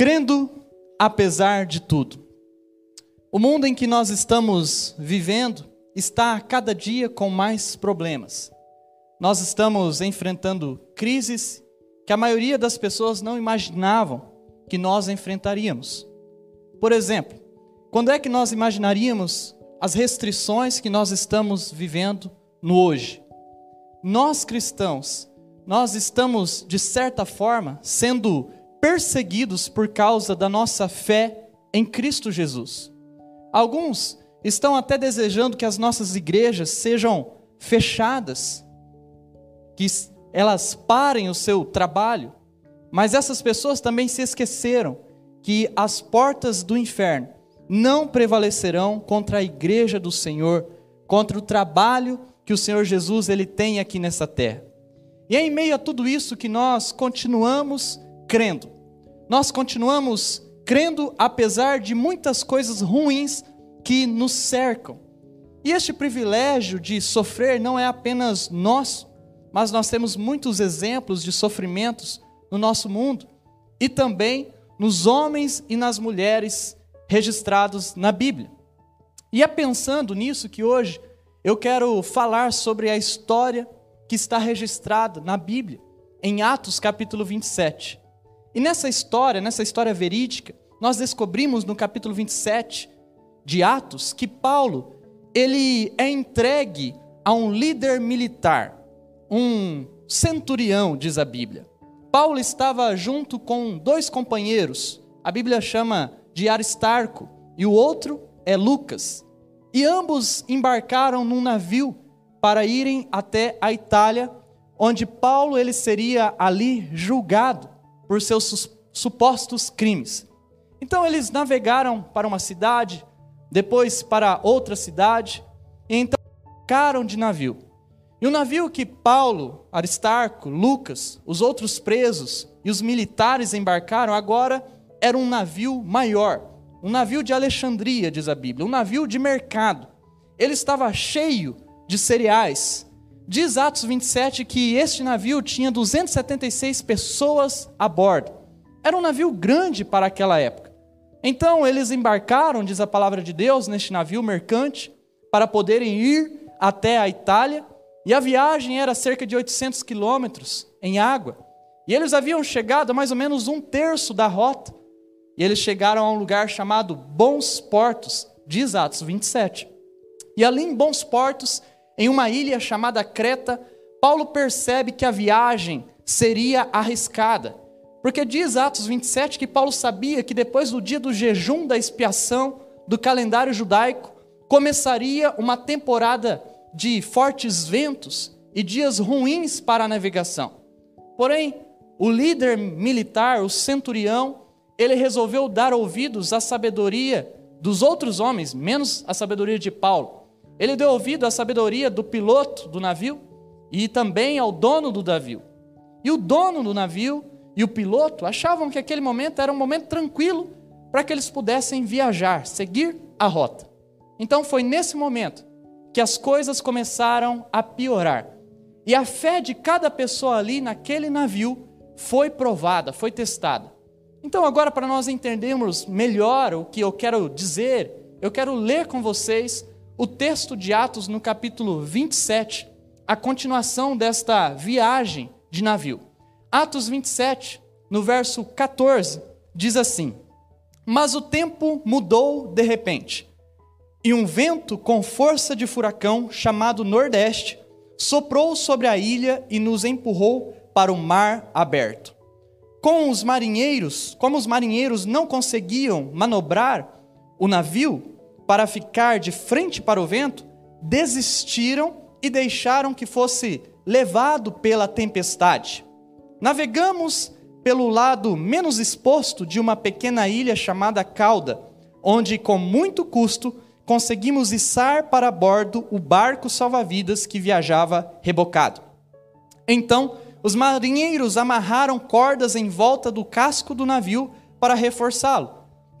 crendo apesar de tudo. O mundo em que nós estamos vivendo está cada dia com mais problemas. Nós estamos enfrentando crises que a maioria das pessoas não imaginavam que nós enfrentaríamos. Por exemplo, quando é que nós imaginaríamos as restrições que nós estamos vivendo no hoje? Nós cristãos, nós estamos de certa forma sendo perseguidos por causa da nossa fé em Cristo Jesus. Alguns estão até desejando que as nossas igrejas sejam fechadas, que elas parem o seu trabalho, mas essas pessoas também se esqueceram que as portas do inferno não prevalecerão contra a igreja do Senhor, contra o trabalho que o Senhor Jesus ele tem aqui nessa terra. E é em meio a tudo isso que nós continuamos crendo. Nós continuamos crendo apesar de muitas coisas ruins que nos cercam. E este privilégio de sofrer não é apenas nosso, mas nós temos muitos exemplos de sofrimentos no nosso mundo e também nos homens e nas mulheres registrados na Bíblia. E é pensando nisso que hoje eu quero falar sobre a história que está registrada na Bíblia, em Atos capítulo 27. E nessa história, nessa história verídica, nós descobrimos no capítulo 27 de Atos que Paulo, ele é entregue a um líder militar, um centurião, diz a Bíblia. Paulo estava junto com dois companheiros, a Bíblia chama de Aristarco, e o outro é Lucas. E ambos embarcaram num navio para irem até a Itália, onde Paulo ele seria ali julgado por seus supostos crimes. Então eles navegaram para uma cidade, depois para outra cidade, e então embarcaram de navio. E o navio que Paulo, Aristarco, Lucas, os outros presos e os militares embarcaram agora era um navio maior, um navio de Alexandria, diz a Bíblia, um navio de mercado. Ele estava cheio de cereais. Diz Atos 27 que este navio tinha 276 pessoas a bordo. Era um navio grande para aquela época. Então eles embarcaram, diz a palavra de Deus, neste navio mercante, para poderem ir até a Itália. E a viagem era cerca de 800 quilômetros em água. E eles haviam chegado a mais ou menos um terço da rota. E eles chegaram a um lugar chamado Bons Portos, diz Atos 27. E ali em Bons Portos, em uma ilha chamada Creta, Paulo percebe que a viagem seria arriscada. Porque diz Atos 27 que Paulo sabia que depois do dia do jejum da expiação do calendário judaico, começaria uma temporada de fortes ventos e dias ruins para a navegação. Porém, o líder militar, o centurião, ele resolveu dar ouvidos à sabedoria dos outros homens, menos a sabedoria de Paulo. Ele deu ouvido à sabedoria do piloto do navio e também ao dono do navio. E o dono do navio e o piloto achavam que aquele momento era um momento tranquilo para que eles pudessem viajar, seguir a rota. Então foi nesse momento que as coisas começaram a piorar. E a fé de cada pessoa ali naquele navio foi provada, foi testada. Então, agora, para nós entendermos melhor o que eu quero dizer, eu quero ler com vocês o texto de Atos no capítulo 27, a continuação desta viagem de navio. Atos 27, no verso 14, diz assim: Mas o tempo mudou de repente, e um vento com força de furacão, chamado Nordeste, soprou sobre a ilha e nos empurrou para o mar aberto. Com os marinheiros, como os marinheiros não conseguiam manobrar o navio, para ficar de frente para o vento, desistiram e deixaram que fosse levado pela tempestade. Navegamos pelo lado menos exposto de uma pequena ilha chamada Cauda, onde com muito custo conseguimos içar para bordo o barco salva-vidas que viajava rebocado. Então, os marinheiros amarraram cordas em volta do casco do navio para reforçá-lo.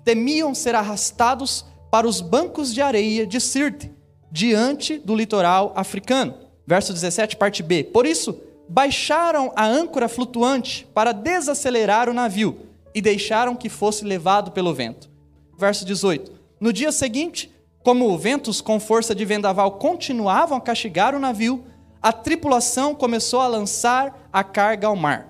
Temiam ser arrastados para os bancos de areia de Sirte, diante do litoral africano. Verso 17, parte B. Por isso, baixaram a âncora flutuante para desacelerar o navio, e deixaram que fosse levado pelo vento. Verso 18. No dia seguinte, como ventos com força de vendaval continuavam a castigar o navio, a tripulação começou a lançar a carga ao mar.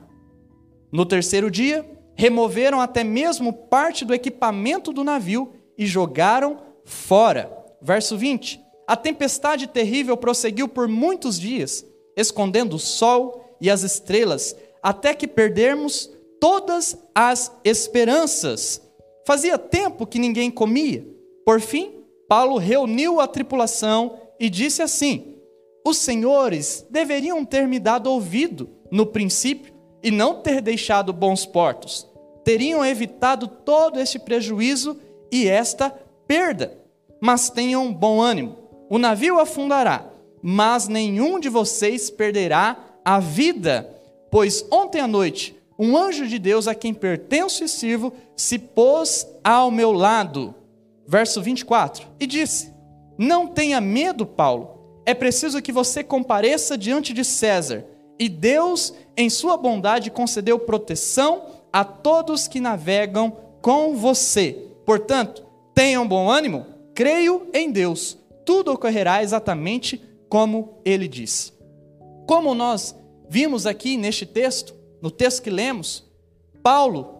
No terceiro dia, removeram até mesmo parte do equipamento do navio e jogaram fora. Verso 20. A tempestade terrível prosseguiu por muitos dias, escondendo o sol e as estrelas, até que perdermos todas as esperanças. Fazia tempo que ninguém comia. Por fim, Paulo reuniu a tripulação e disse assim: Os senhores deveriam ter me dado ouvido no princípio e não ter deixado bons portos. Teriam evitado todo este prejuízo e esta perda. Mas tenham bom ânimo. O navio afundará, mas nenhum de vocês perderá a vida. Pois ontem à noite, um anjo de Deus a quem pertenço e sirvo se pôs ao meu lado. Verso 24. E disse: Não tenha medo, Paulo. É preciso que você compareça diante de César e Deus, em sua bondade, concedeu proteção a todos que navegam com você. Portanto, tenham bom ânimo, creio em Deus, tudo ocorrerá exatamente como ele disse. Como nós vimos aqui neste texto, no texto que lemos, Paulo,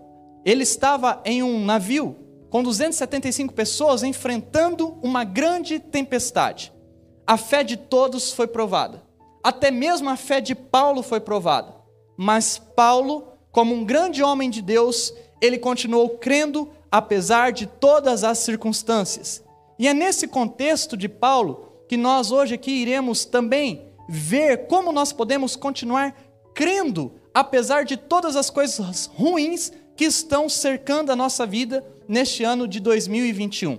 ele estava em um navio com 275 pessoas enfrentando uma grande tempestade. A fé de todos foi provada. Até mesmo a fé de Paulo foi provada. Mas Paulo, como um grande homem de Deus, ele continuou crendo apesar de todas as circunstâncias. E é nesse contexto de Paulo que nós hoje aqui iremos também ver como nós podemos continuar crendo apesar de todas as coisas ruins que estão cercando a nossa vida neste ano de 2021.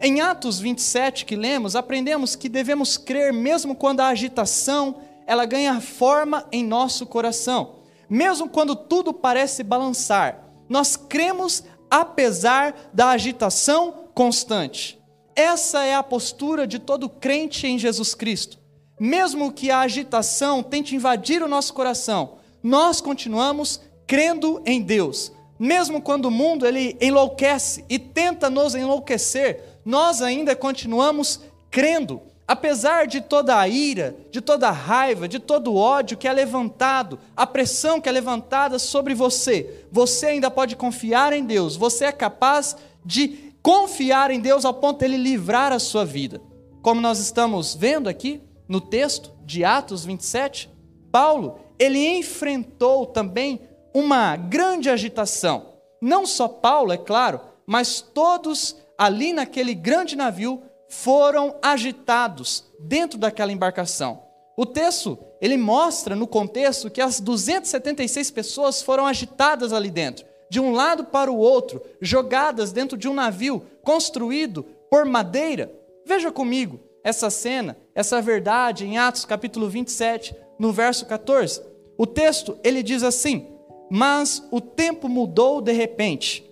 Em Atos 27 que lemos, aprendemos que devemos crer mesmo quando a agitação ela ganha forma em nosso coração. Mesmo quando tudo parece balançar, nós cremos apesar da agitação constante. Essa é a postura de todo crente em Jesus Cristo. Mesmo que a agitação tente invadir o nosso coração, nós continuamos crendo em Deus. Mesmo quando o mundo ele enlouquece e tenta nos enlouquecer, nós ainda continuamos crendo, apesar de toda a ira, de toda a raiva, de todo o ódio que é levantado, a pressão que é levantada sobre você, você ainda pode confiar em Deus, você é capaz de confiar em Deus ao ponto de Ele livrar a sua vida. Como nós estamos vendo aqui no texto de Atos 27, Paulo, ele enfrentou também uma grande agitação. Não só Paulo, é claro, mas todos ali naquele grande navio foram agitados dentro daquela embarcação. O texto, ele mostra no contexto que as 276 pessoas foram agitadas ali dentro, de um lado para o outro, jogadas dentro de um navio construído por madeira. Veja comigo essa cena, essa verdade em Atos capítulo 27, no verso 14. O texto, ele diz assim: "Mas o tempo mudou de repente,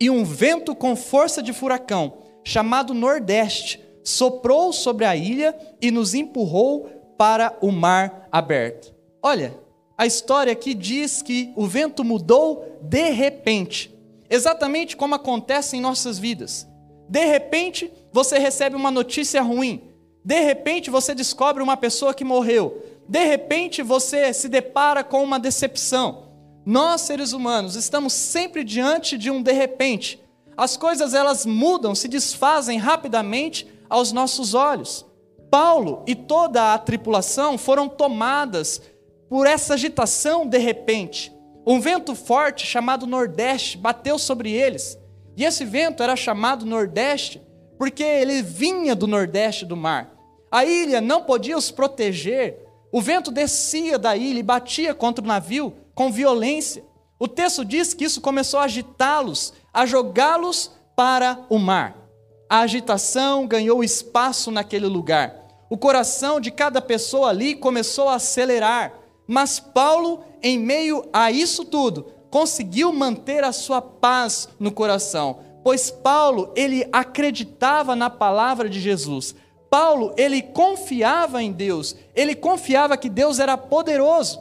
e um vento com força de furacão, chamado Nordeste, soprou sobre a ilha e nos empurrou para o mar aberto. Olha, a história aqui diz que o vento mudou de repente, exatamente como acontece em nossas vidas. De repente, você recebe uma notícia ruim. De repente, você descobre uma pessoa que morreu. De repente, você se depara com uma decepção. Nós, seres humanos, estamos sempre diante de um de repente. As coisas elas mudam, se desfazem rapidamente aos nossos olhos. Paulo e toda a tripulação foram tomadas por essa agitação de repente. Um vento forte chamado Nordeste bateu sobre eles. E esse vento era chamado Nordeste porque ele vinha do Nordeste do mar. A ilha não podia os proteger. O vento descia da ilha e batia contra o navio com violência. O texto diz que isso começou a agitá-los, a jogá-los para o mar. A agitação ganhou espaço naquele lugar. O coração de cada pessoa ali começou a acelerar. Mas Paulo, em meio a isso tudo, conseguiu manter a sua paz no coração, pois Paulo, ele acreditava na palavra de Jesus. Paulo, ele confiava em Deus, ele confiava que Deus era poderoso.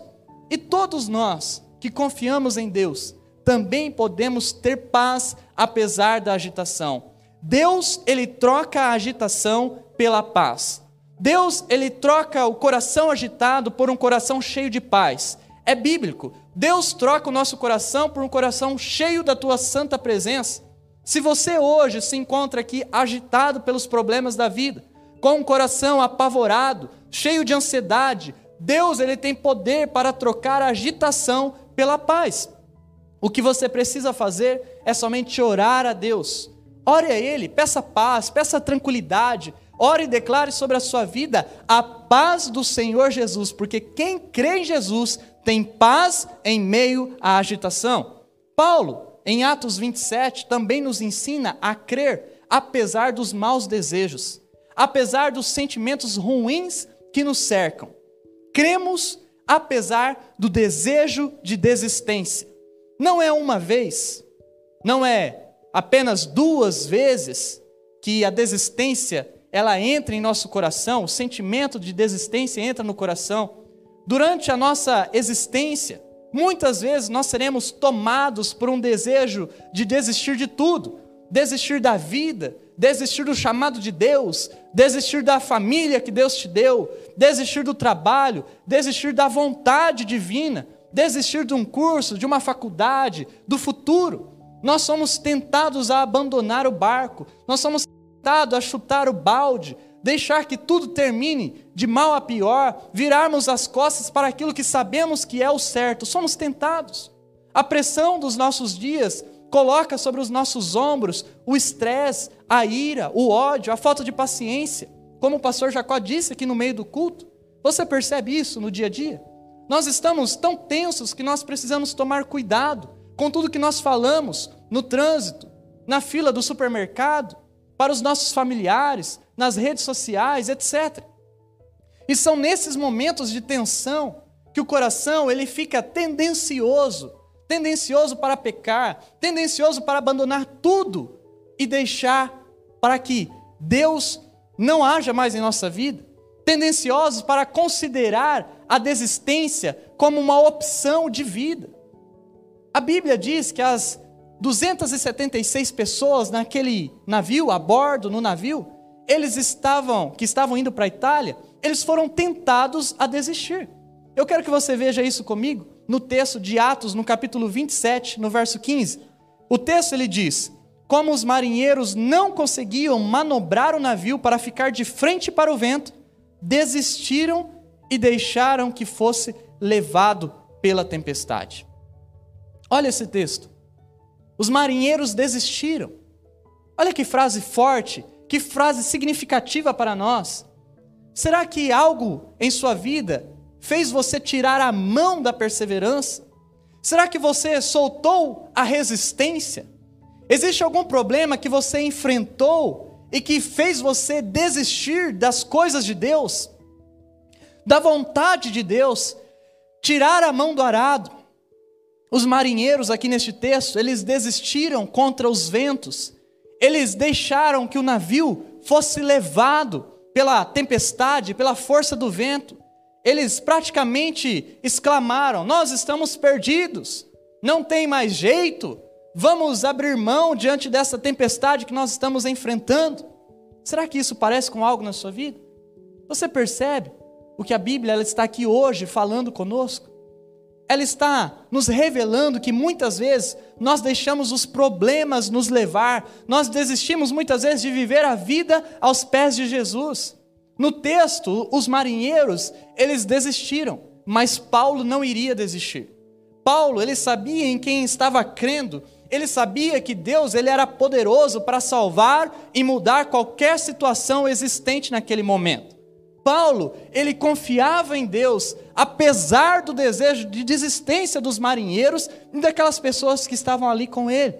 E todos nós que confiamos em Deus, também podemos ter paz apesar da agitação. Deus, ele troca a agitação pela paz. Deus, ele troca o coração agitado por um coração cheio de paz. É bíblico. Deus troca o nosso coração por um coração cheio da tua santa presença. Se você hoje se encontra aqui agitado pelos problemas da vida, com um coração apavorado, cheio de ansiedade, Deus ele tem poder para trocar a agitação pela paz. O que você precisa fazer é somente orar a Deus. Ore a Ele, peça paz, peça tranquilidade, ore e declare sobre a sua vida a paz do Senhor Jesus, porque quem crê em Jesus tem paz em meio à agitação. Paulo, em Atos 27, também nos ensina a crer apesar dos maus desejos, apesar dos sentimentos ruins que nos cercam. Cremos apesar do desejo de desistência. Não é uma vez, não é apenas duas vezes que a desistência ela entra em nosso coração, o sentimento de desistência entra no coração. Durante a nossa existência, muitas vezes nós seremos tomados por um desejo de desistir de tudo, desistir da vida, desistir do chamado de Deus, desistir da família que Deus te deu, desistir do trabalho, desistir da vontade divina, desistir de um curso, de uma faculdade, do futuro. Nós somos tentados a abandonar o barco, nós somos tentados a chutar o balde, deixar que tudo termine de mal a pior, virarmos as costas para aquilo que sabemos que é o certo. Somos tentados. A pressão dos nossos dias coloca sobre os nossos ombros o estresse, a ira, o ódio, a falta de paciência. Como o pastor Jacó disse aqui no meio do culto, você percebe isso no dia a dia? Nós estamos tão tensos que nós precisamos tomar cuidado com tudo que nós falamos no trânsito, na fila do supermercado, para os nossos familiares, nas redes sociais, etc. E são nesses momentos de tensão que o coração ele fica tendencioso, tendencioso para pecar, tendencioso para abandonar tudo e deixar para que Deus não haja mais em nossa vida, tendenciosos para considerar a desistência como uma opção de vida. A Bíblia diz que as 276 pessoas naquele navio, a bordo no navio, eles estavam, que estavam indo para a Itália, eles foram tentados a desistir. Eu quero que você veja isso comigo no texto de Atos, no capítulo 27, no verso 15. O texto ele diz: Como os marinheiros não conseguiam manobrar o navio para ficar de frente para o vento, desistiram e deixaram que fosse levado pela tempestade. Olha esse texto. Os marinheiros desistiram. Olha que frase forte que frase significativa para nós. Será que algo em sua vida fez você tirar a mão da perseverança? Será que você soltou a resistência? Existe algum problema que você enfrentou e que fez você desistir das coisas de Deus, da vontade de Deus, tirar a mão do arado? Os marinheiros aqui neste texto, eles desistiram contra os ventos, eles deixaram que o navio fosse levado pela tempestade, pela força do vento. Eles praticamente exclamaram: Nós estamos perdidos, não tem mais jeito, vamos abrir mão diante dessa tempestade que nós estamos enfrentando. Será que isso parece com algo na sua vida? Você percebe o que a Bíblia ela está aqui hoje falando conosco? ela está nos revelando que muitas vezes nós deixamos os problemas nos levar, nós desistimos muitas vezes de viver a vida aos pés de Jesus. No texto, os marinheiros, eles desistiram, mas Paulo não iria desistir. Paulo, ele sabia em quem estava crendo, ele sabia que Deus ele era poderoso para salvar e mudar qualquer situação existente naquele momento. Paulo, ele confiava em Deus, apesar do desejo de desistência dos marinheiros e daquelas pessoas que estavam ali com ele.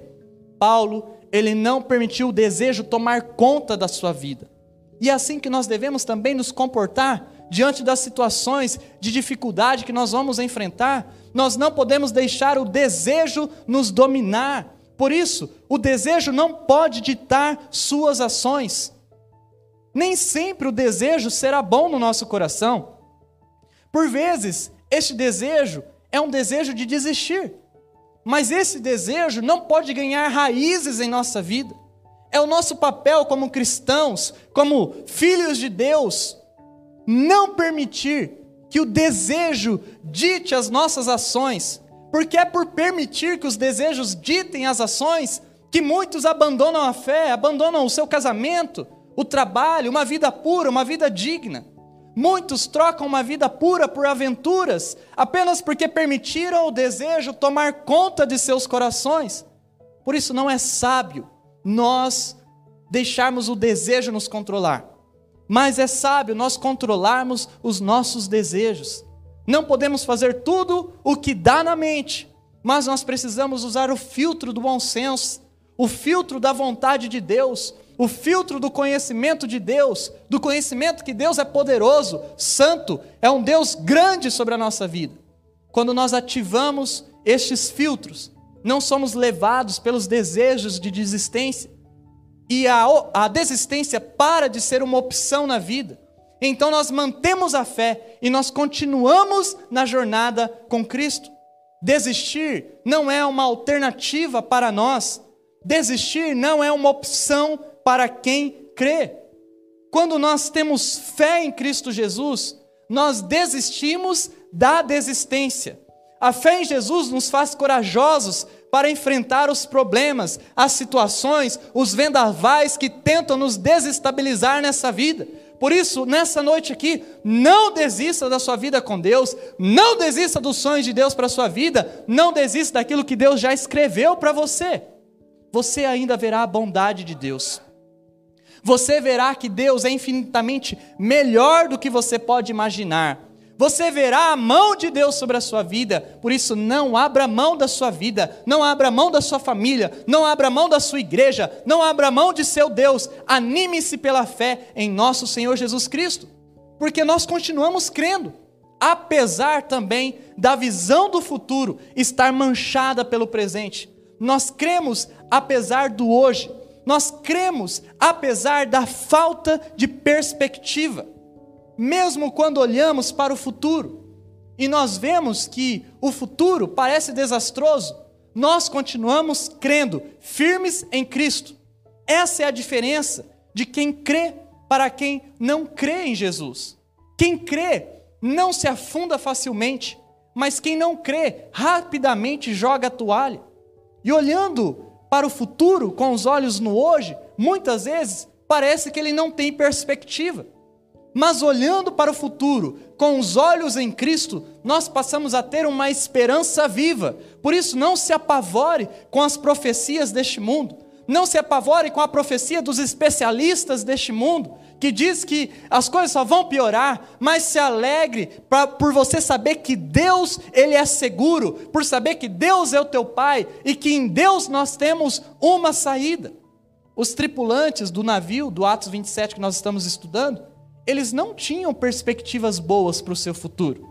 Paulo, ele não permitiu o desejo tomar conta da sua vida. E é assim que nós devemos também nos comportar diante das situações de dificuldade que nós vamos enfrentar. Nós não podemos deixar o desejo nos dominar. Por isso, o desejo não pode ditar suas ações. Nem sempre o desejo será bom no nosso coração. Por vezes, este desejo é um desejo de desistir. Mas esse desejo não pode ganhar raízes em nossa vida. É o nosso papel como cristãos, como filhos de Deus, não permitir que o desejo dite as nossas ações, porque é por permitir que os desejos ditem as ações que muitos abandonam a fé, abandonam o seu casamento, o trabalho, uma vida pura, uma vida digna. Muitos trocam uma vida pura por aventuras, apenas porque permitiram o desejo tomar conta de seus corações. Por isso não é sábio nós deixarmos o desejo nos controlar, mas é sábio nós controlarmos os nossos desejos. Não podemos fazer tudo o que dá na mente, mas nós precisamos usar o filtro do bom senso, o filtro da vontade de Deus, o filtro do conhecimento de Deus, do conhecimento que Deus é poderoso, santo, é um Deus grande sobre a nossa vida. Quando nós ativamos estes filtros, não somos levados pelos desejos de desistência, e a, a desistência para de ser uma opção na vida. Então nós mantemos a fé e nós continuamos na jornada com Cristo. Desistir não é uma alternativa para nós, desistir não é uma opção para quem crê. Quando nós temos fé em Cristo Jesus, nós desistimos da desistência. A fé em Jesus nos faz corajosos para enfrentar os problemas, as situações, os vendavais que tentam nos desestabilizar nessa vida. Por isso, nessa noite aqui, não desista da sua vida com Deus, não desista dos sonhos de Deus para a sua vida, não desista daquilo que Deus já escreveu para você. Você ainda verá a bondade de Deus você verá que Deus é infinitamente melhor do que você pode imaginar. Você verá a mão de Deus sobre a sua vida, por isso não abra mão da sua vida, não abra mão da sua família, não abra mão da sua igreja, não abra mão de seu Deus. Anime-se pela fé em nosso Senhor Jesus Cristo, porque nós continuamos crendo, apesar também da visão do futuro estar manchada pelo presente. Nós cremos apesar do hoje, nós cremos apesar da falta de perspectiva, mesmo quando olhamos para o futuro e nós vemos que o futuro parece desastroso, nós continuamos crendo, firmes em Cristo. Essa é a diferença de quem crê para quem não crê em Jesus. Quem crê não se afunda facilmente, mas quem não crê rapidamente joga a toalha. E olhando para o futuro com os olhos no hoje, muitas vezes parece que ele não tem perspectiva. Mas olhando para o futuro com os olhos em Cristo, nós passamos a ter uma esperança viva. Por isso, não se apavore com as profecias deste mundo, não se apavore com a profecia dos especialistas deste mundo, que diz que as coisas só vão piorar, mas se alegre pra, por você saber que Deus, Ele é seguro, por saber que Deus é o teu Pai e que em Deus nós temos uma saída. Os tripulantes do navio, do Atos 27 que nós estamos estudando, eles não tinham perspectivas boas para o seu futuro.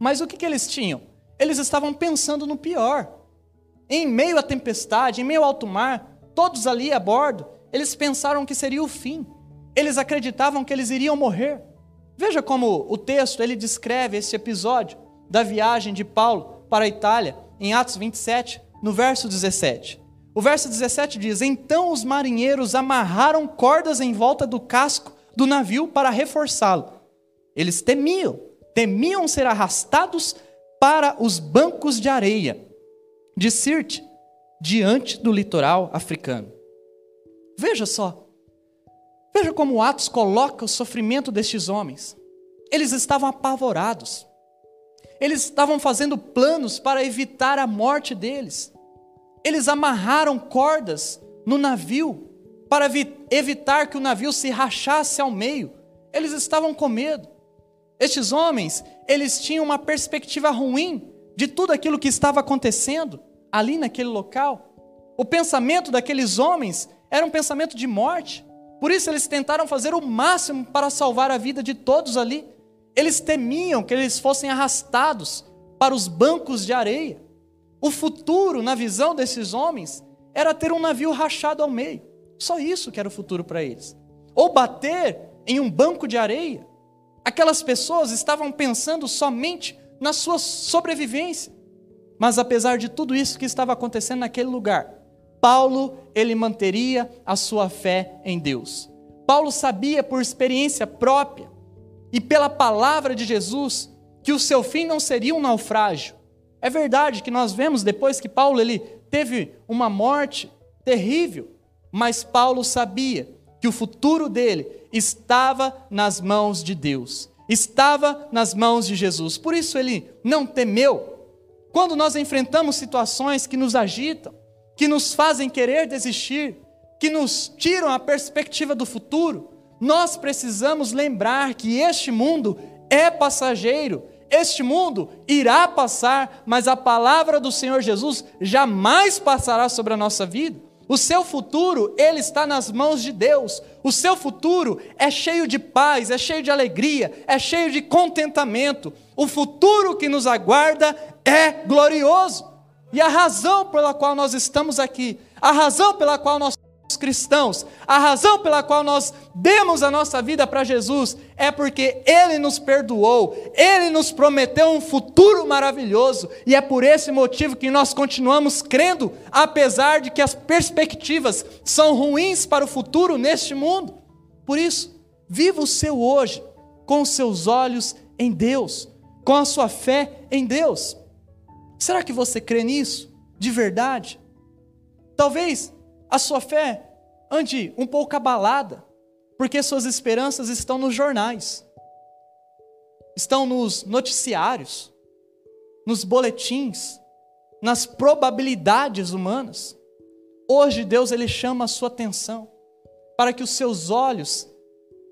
Mas o que, que eles tinham? Eles estavam pensando no pior. Em meio à tempestade, em meio ao alto mar, todos ali a bordo, eles pensaram que seria o fim. Eles acreditavam que eles iriam morrer. Veja como o texto ele descreve esse episódio da viagem de Paulo para a Itália, em Atos 27, no verso 17. O verso 17 diz: Então os marinheiros amarraram cordas em volta do casco do navio para reforçá-lo. Eles temiam, temiam ser arrastados para os bancos de areia de Sirte, diante do litoral africano. Veja só, Veja como Atos coloca o sofrimento destes homens. Eles estavam apavorados. Eles estavam fazendo planos para evitar a morte deles. Eles amarraram cordas no navio para evitar que o navio se rachasse ao meio. Eles estavam com medo. Estes homens, eles tinham uma perspectiva ruim de tudo aquilo que estava acontecendo ali naquele local. O pensamento daqueles homens era um pensamento de morte. Por isso eles tentaram fazer o máximo para salvar a vida de todos ali. Eles temiam que eles fossem arrastados para os bancos de areia. O futuro, na visão desses homens, era ter um navio rachado ao meio. Só isso que era o futuro para eles. Ou bater em um banco de areia. Aquelas pessoas estavam pensando somente na sua sobrevivência. Mas apesar de tudo isso que estava acontecendo naquele lugar, Paulo, ele manteria a sua fé em Deus. Paulo sabia por experiência própria e pela palavra de Jesus que o seu fim não seria um naufrágio. É verdade que nós vemos depois que Paulo ele teve uma morte terrível, mas Paulo sabia que o futuro dele estava nas mãos de Deus, estava nas mãos de Jesus. Por isso ele não temeu. Quando nós enfrentamos situações que nos agitam, que nos fazem querer desistir, que nos tiram a perspectiva do futuro, nós precisamos lembrar que este mundo é passageiro, este mundo irá passar, mas a palavra do Senhor Jesus jamais passará sobre a nossa vida. O seu futuro, ele está nas mãos de Deus. O seu futuro é cheio de paz, é cheio de alegria, é cheio de contentamento. O futuro que nos aguarda é glorioso. E a razão pela qual nós estamos aqui, a razão pela qual nós somos cristãos, a razão pela qual nós demos a nossa vida para Jesus é porque Ele nos perdoou, Ele nos prometeu um futuro maravilhoso e é por esse motivo que nós continuamos crendo, apesar de que as perspectivas são ruins para o futuro neste mundo. Por isso, viva o seu hoje com os seus olhos em Deus, com a sua fé em Deus. Será que você crê nisso? De verdade? Talvez a sua fé ande um pouco abalada, porque suas esperanças estão nos jornais, estão nos noticiários, nos boletins, nas probabilidades humanas. Hoje Deus ele chama a sua atenção para que os seus olhos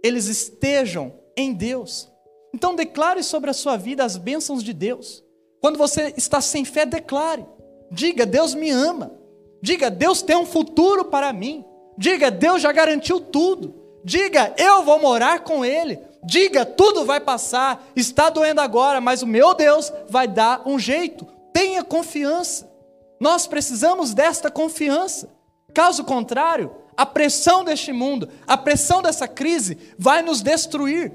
eles estejam em Deus. Então declare sobre a sua vida as bênçãos de Deus. Quando você está sem fé, declare. Diga: Deus me ama. Diga: Deus tem um futuro para mim. Diga: Deus já garantiu tudo. Diga: Eu vou morar com Ele. Diga: Tudo vai passar. Está doendo agora, mas o meu Deus vai dar um jeito. Tenha confiança. Nós precisamos desta confiança. Caso contrário, a pressão deste mundo, a pressão dessa crise vai nos destruir.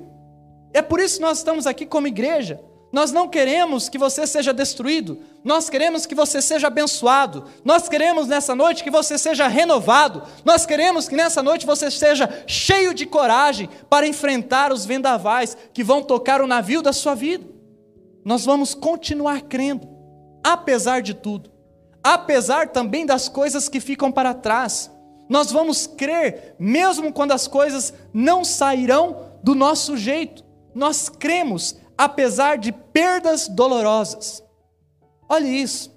É por isso que nós estamos aqui como igreja nós não queremos que você seja destruído, nós queremos que você seja abençoado, nós queremos nessa noite que você seja renovado, nós queremos que nessa noite você seja cheio de coragem para enfrentar os vendavais que vão tocar o navio da sua vida. Nós vamos continuar crendo, apesar de tudo, apesar também das coisas que ficam para trás. Nós vamos crer, mesmo quando as coisas não sairão do nosso jeito. Nós cremos apesar de perdas dolorosas. Olhe isso.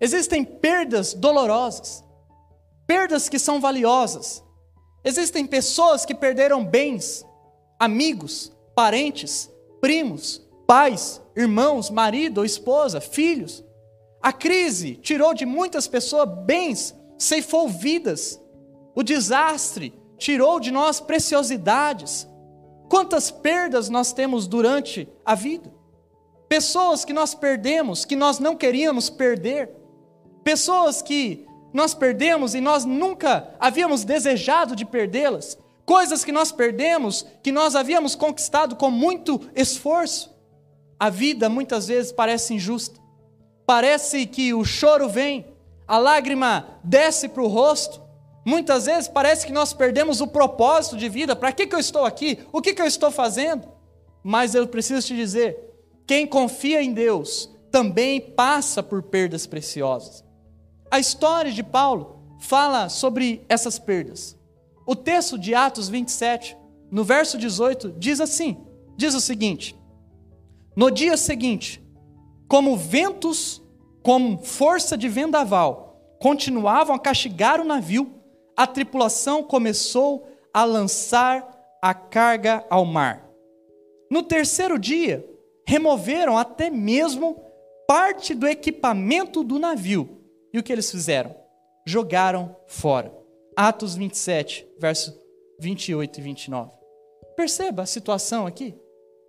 Existem perdas dolorosas, perdas que são valiosas. Existem pessoas que perderam bens, amigos, parentes, primos, pais, irmãos, marido esposa, filhos. A crise tirou de muitas pessoas bens, ceifou vidas. O desastre tirou de nós preciosidades. Quantas perdas nós temos durante a vida? Pessoas que nós perdemos, que nós não queríamos perder. Pessoas que nós perdemos e nós nunca havíamos desejado de perdê-las. Coisas que nós perdemos, que nós havíamos conquistado com muito esforço. A vida muitas vezes parece injusta. Parece que o choro vem, a lágrima desce para o rosto, Muitas vezes parece que nós perdemos o propósito de vida. Para que, que eu estou aqui? O que, que eu estou fazendo? Mas eu preciso te dizer: quem confia em Deus também passa por perdas preciosas. A história de Paulo fala sobre essas perdas. O texto de Atos 27, no verso 18, diz assim: diz o seguinte: No dia seguinte, como ventos com força de vendaval, continuavam a castigar o navio, a tripulação começou a lançar a carga ao mar. No terceiro dia, removeram até mesmo parte do equipamento do navio. E o que eles fizeram? Jogaram fora. Atos 27, verso 28 e 29. Perceba a situação aqui.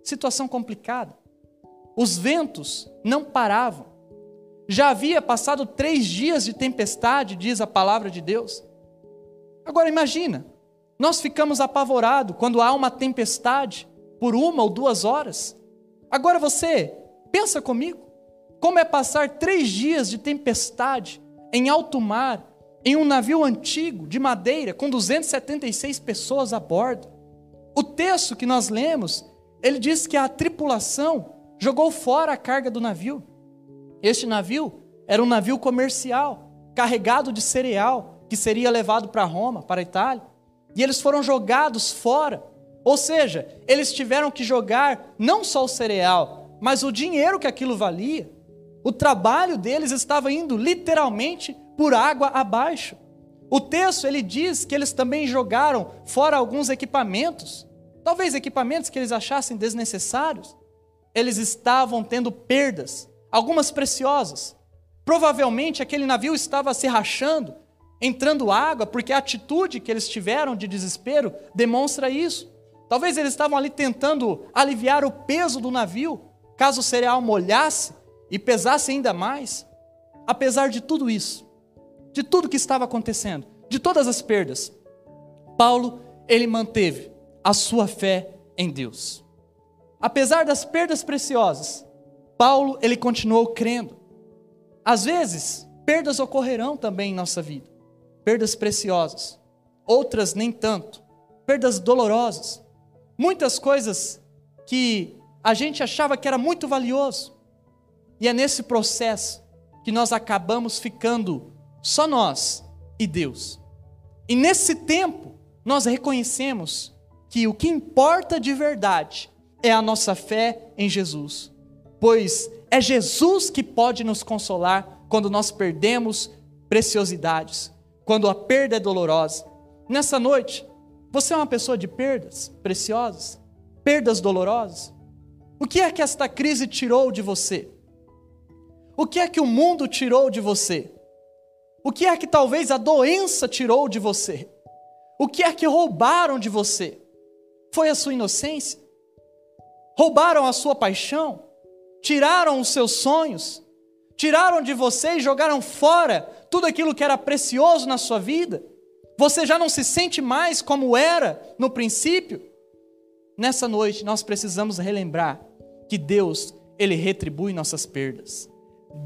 Situação complicada. Os ventos não paravam. Já havia passado três dias de tempestade, diz a palavra de Deus. Agora imagina, nós ficamos apavorados quando há uma tempestade por uma ou duas horas. Agora você, pensa comigo, como é passar três dias de tempestade em alto mar, em um navio antigo de madeira com 276 pessoas a bordo. O texto que nós lemos, ele diz que a tripulação jogou fora a carga do navio. Este navio era um navio comercial, carregado de cereal, que seria levado para Roma, para a Itália. E eles foram jogados fora. Ou seja, eles tiveram que jogar não só o cereal, mas o dinheiro que aquilo valia. O trabalho deles estava indo literalmente por água abaixo. O texto ele diz que eles também jogaram fora alguns equipamentos, talvez equipamentos que eles achassem desnecessários. Eles estavam tendo perdas, algumas preciosas. Provavelmente aquele navio estava se rachando, entrando água, porque a atitude que eles tiveram de desespero demonstra isso. Talvez eles estavam ali tentando aliviar o peso do navio, caso o cereal molhasse e pesasse ainda mais, apesar de tudo isso, de tudo que estava acontecendo, de todas as perdas, Paulo, ele manteve a sua fé em Deus. Apesar das perdas preciosas, Paulo, ele continuou crendo. Às vezes, perdas ocorrerão também em nossa vida, perdas preciosas, outras nem tanto, perdas dolorosas, muitas coisas que a gente achava que era muito valioso, e é nesse processo que nós acabamos ficando só nós e Deus. E nesse tempo, nós reconhecemos que o que importa de verdade é a nossa fé em Jesus, pois é Jesus que pode nos consolar quando nós perdemos preciosidades, quando a perda é dolorosa. Nessa noite, você é uma pessoa de perdas preciosas, perdas dolorosas? O que é que esta crise tirou de você? O que é que o mundo tirou de você? O que é que talvez a doença tirou de você? O que é que roubaram de você? Foi a sua inocência? Roubaram a sua paixão? Tiraram os seus sonhos? Tiraram de você e jogaram fora tudo aquilo que era precioso na sua vida? Você já não se sente mais como era no princípio? Nessa noite nós precisamos relembrar que Deus, ele retribui nossas perdas.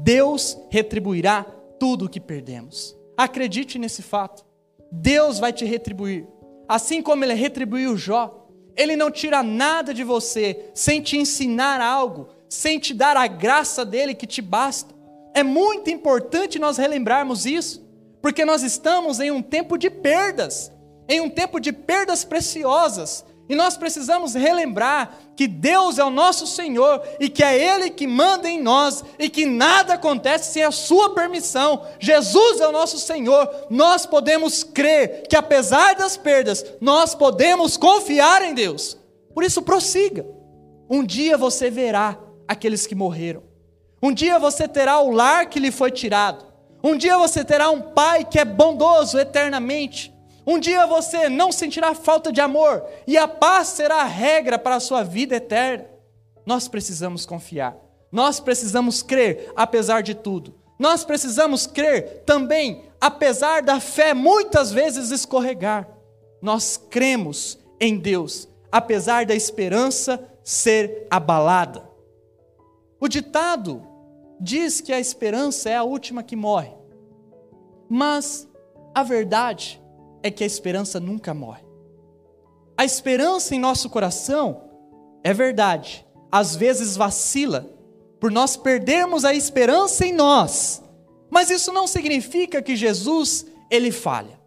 Deus retribuirá tudo o que perdemos. Acredite nesse fato. Deus vai te retribuir. Assim como ele retribuiu Jó, ele não tira nada de você sem te ensinar algo, sem te dar a graça dele que te basta. É muito importante nós relembrarmos isso, porque nós estamos em um tempo de perdas, em um tempo de perdas preciosas, e nós precisamos relembrar que Deus é o nosso Senhor e que é Ele que manda em nós e que nada acontece sem a Sua permissão. Jesus é o nosso Senhor. Nós podemos crer que, apesar das perdas, nós podemos confiar em Deus. Por isso, prossiga. Um dia você verá aqueles que morreram. Um dia você terá o lar que lhe foi tirado. Um dia você terá um pai que é bondoso eternamente. Um dia você não sentirá falta de amor e a paz será a regra para a sua vida eterna. Nós precisamos confiar. Nós precisamos crer apesar de tudo. Nós precisamos crer também apesar da fé muitas vezes escorregar. Nós cremos em Deus apesar da esperança ser abalada. O ditado diz que a esperança é a última que morre. Mas a verdade é que a esperança nunca morre. A esperança em nosso coração é verdade, às vezes vacila, por nós perdermos a esperança em nós. Mas isso não significa que Jesus ele falha.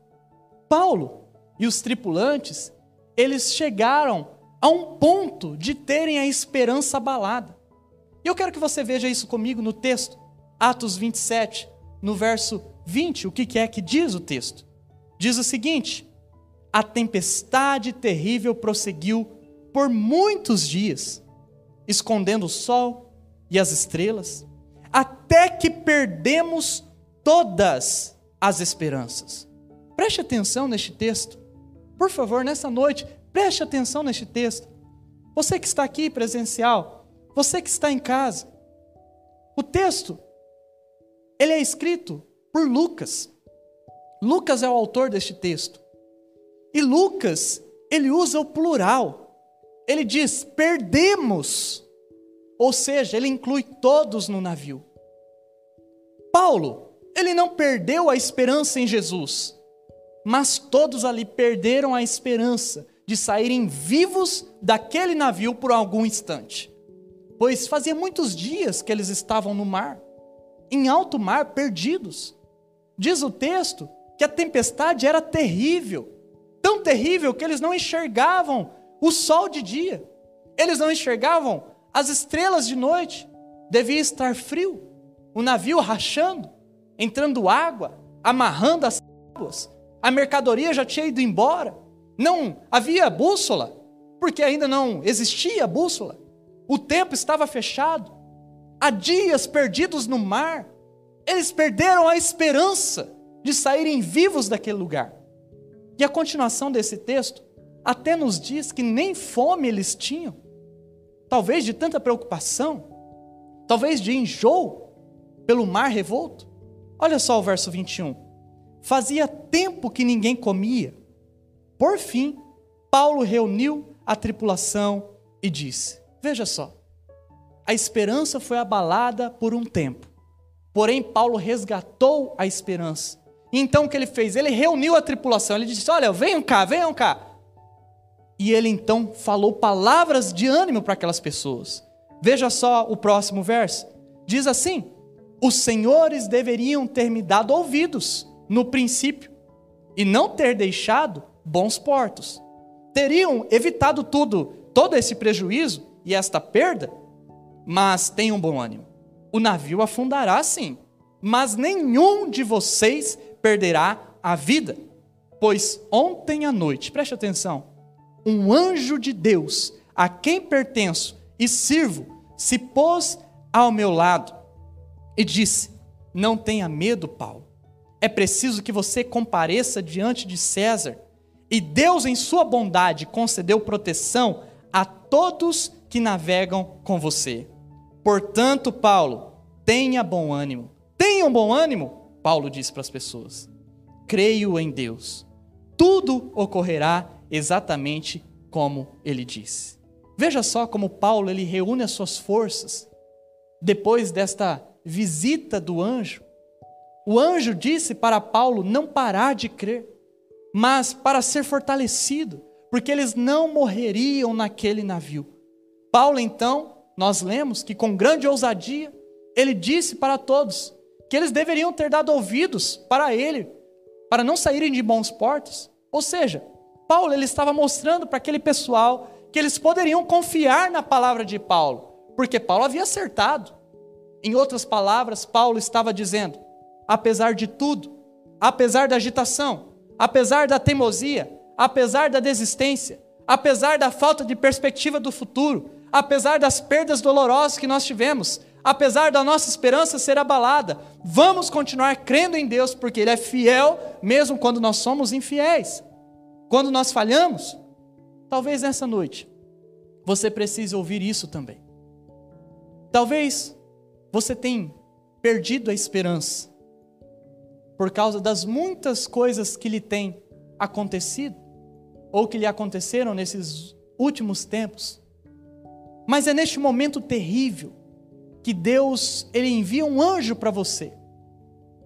Paulo e os tripulantes, eles chegaram a um ponto de terem a esperança abalada. E eu quero que você veja isso comigo no texto, Atos 27, no verso 20, o que é que diz o texto? diz o seguinte: a tempestade terrível prosseguiu por muitos dias, escondendo o sol e as estrelas, até que perdemos todas as esperanças. Preste atenção neste texto. Por favor, nessa noite, preste atenção neste texto. Você que está aqui presencial, você que está em casa. O texto ele é escrito por Lucas. Lucas é o autor deste texto. E Lucas, ele usa o plural. Ele diz: perdemos. Ou seja, ele inclui todos no navio. Paulo, ele não perdeu a esperança em Jesus, mas todos ali perderam a esperança de saírem vivos daquele navio por algum instante. Pois fazia muitos dias que eles estavam no mar, em alto mar, perdidos. Diz o texto que a tempestade era terrível, tão terrível que eles não enxergavam o sol de dia, eles não enxergavam as estrelas de noite, devia estar frio, o navio rachando, entrando água, amarrando as águas, a mercadoria já tinha ido embora, não havia bússola, porque ainda não existia bússola, o tempo estava fechado, há dias perdidos no mar, eles perderam a esperança de saírem vivos daquele lugar. E a continuação desse texto até nos diz que nem fome eles tinham, talvez de tanta preocupação, talvez de enjoo pelo mar revolto. Olha só o verso 21. Fazia tempo que ninguém comia. Por fim, Paulo reuniu a tripulação e disse: Veja só, a esperança foi abalada por um tempo, porém Paulo resgatou a esperança. E então o que ele fez? Ele reuniu a tripulação, ele disse: Olha, venham cá, venham cá. E ele então falou palavras de ânimo para aquelas pessoas. Veja só o próximo verso. Diz assim: Os senhores deveriam ter me dado ouvidos no princípio e não ter deixado bons portos. Teriam evitado tudo, todo esse prejuízo e esta perda, mas tenham bom ânimo. O navio afundará sim, mas nenhum de vocês perderá a vida. Pois ontem à noite, preste atenção, um anjo de Deus, a quem pertenço e sirvo, se pôs ao meu lado e disse: Não tenha medo, Paulo. É preciso que você compareça diante de César. E Deus, em sua bondade, concedeu proteção a todos que navegam com você. Portanto, Paulo, tenha bom ânimo. Tenha um bom ânimo, Paulo disse para as pessoas. Creio em Deus. Tudo ocorrerá exatamente como ele disse. Veja só como Paulo ele reúne as suas forças depois desta visita do anjo. O anjo disse para Paulo não parar de crer, mas para ser fortalecido, porque eles não morreriam naquele navio. Paulo então, nós lemos que com grande ousadia, ele disse para todos que eles deveriam ter dado ouvidos para ele, para não saírem de bons portos. Ou seja, Paulo ele estava mostrando para aquele pessoal que eles poderiam confiar na palavra de Paulo, porque Paulo havia acertado. Em outras palavras, Paulo estava dizendo: apesar de tudo, apesar da agitação, apesar da teimosia, apesar da desistência, apesar da falta de perspectiva do futuro, apesar das perdas dolorosas que nós tivemos, apesar da nossa esperança ser abalada, vamos continuar crendo em Deus, porque Ele é fiel, mesmo quando nós somos infiéis. Quando nós falhamos, talvez nessa noite você precise ouvir isso também. Talvez você tenha perdido a esperança por causa das muitas coisas que lhe têm acontecido ou que lhe aconteceram nesses últimos tempos. Mas é neste momento terrível que Deus ele envia um anjo para você.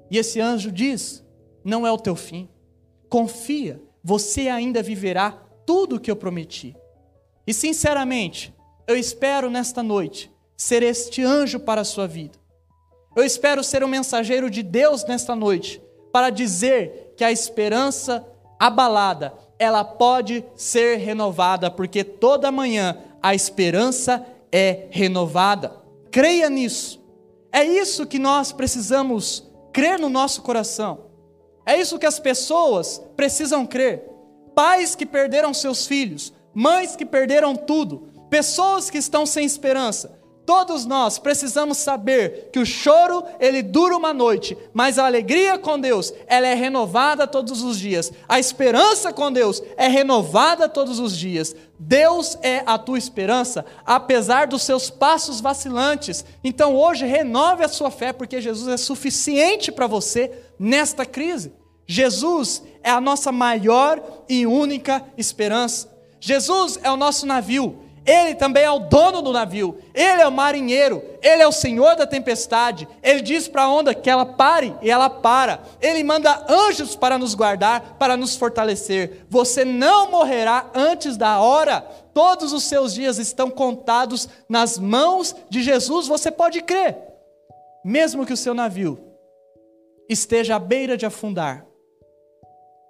E esse anjo diz: "Não é o teu fim. Confia você ainda viverá tudo o que eu prometi. E sinceramente, eu espero nesta noite ser este anjo para a sua vida. Eu espero ser um mensageiro de Deus nesta noite para dizer que a esperança abalada, ela pode ser renovada, porque toda manhã a esperança é renovada. Creia nisso. É isso que nós precisamos crer no nosso coração. É isso que as pessoas precisam crer. Pais que perderam seus filhos, mães que perderam tudo, pessoas que estão sem esperança. Todos nós precisamos saber que o choro, ele dura uma noite, mas a alegria com Deus, ela é renovada todos os dias. A esperança com Deus é renovada todos os dias. Deus é a tua esperança, apesar dos seus passos vacilantes. Então hoje renove a sua fé, porque Jesus é suficiente para você nesta crise. Jesus é a nossa maior e única esperança. Jesus é o nosso navio, Ele também é o dono do navio, ele é o marinheiro, ele é o senhor da tempestade. Ele diz para a onda que ela pare e ela para. Ele manda anjos para nos guardar, para nos fortalecer. Você não morrerá antes da hora. Todos os seus dias estão contados nas mãos de Jesus, você pode crer. Mesmo que o seu navio esteja à beira de afundar,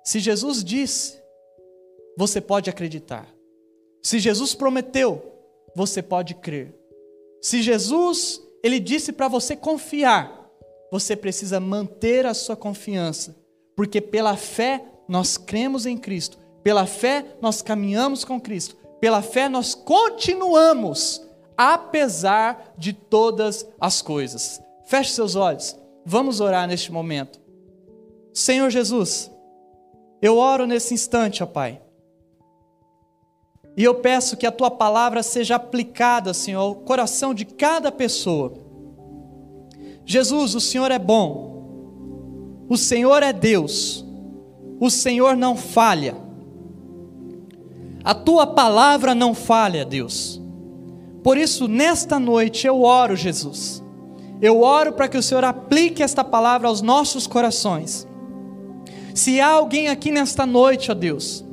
se Jesus disse, você pode acreditar. Se Jesus prometeu, você pode crer. Se Jesus, ele disse para você confiar, você precisa manter a sua confiança, porque pela fé nós cremos em Cristo, pela fé nós caminhamos com Cristo, pela fé nós continuamos, apesar de todas as coisas. Feche seus olhos, vamos orar neste momento. Senhor Jesus, eu oro nesse instante, ó Pai e eu peço que a tua palavra seja aplicada, Senhor, ao coração de cada pessoa. Jesus, o Senhor é bom, o Senhor é Deus, o Senhor não falha. A tua palavra não falha, Deus. Por isso, nesta noite eu oro, Jesus. Eu oro para que o Senhor aplique esta palavra aos nossos corações. Se há alguém aqui nesta noite, ó Deus,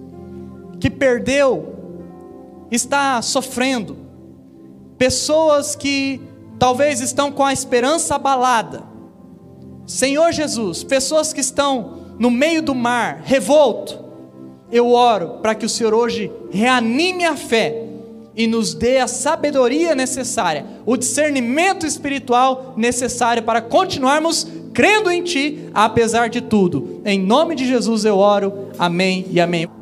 que perdeu está sofrendo, pessoas que talvez estão com a esperança abalada. Senhor Jesus, pessoas que estão no meio do mar, revolto, eu oro para que o Senhor hoje reanime a fé e nos dê a sabedoria necessária, o discernimento espiritual necessário para continuarmos crendo em Ti, apesar de tudo. Em nome de Jesus eu oro. Amém e amém.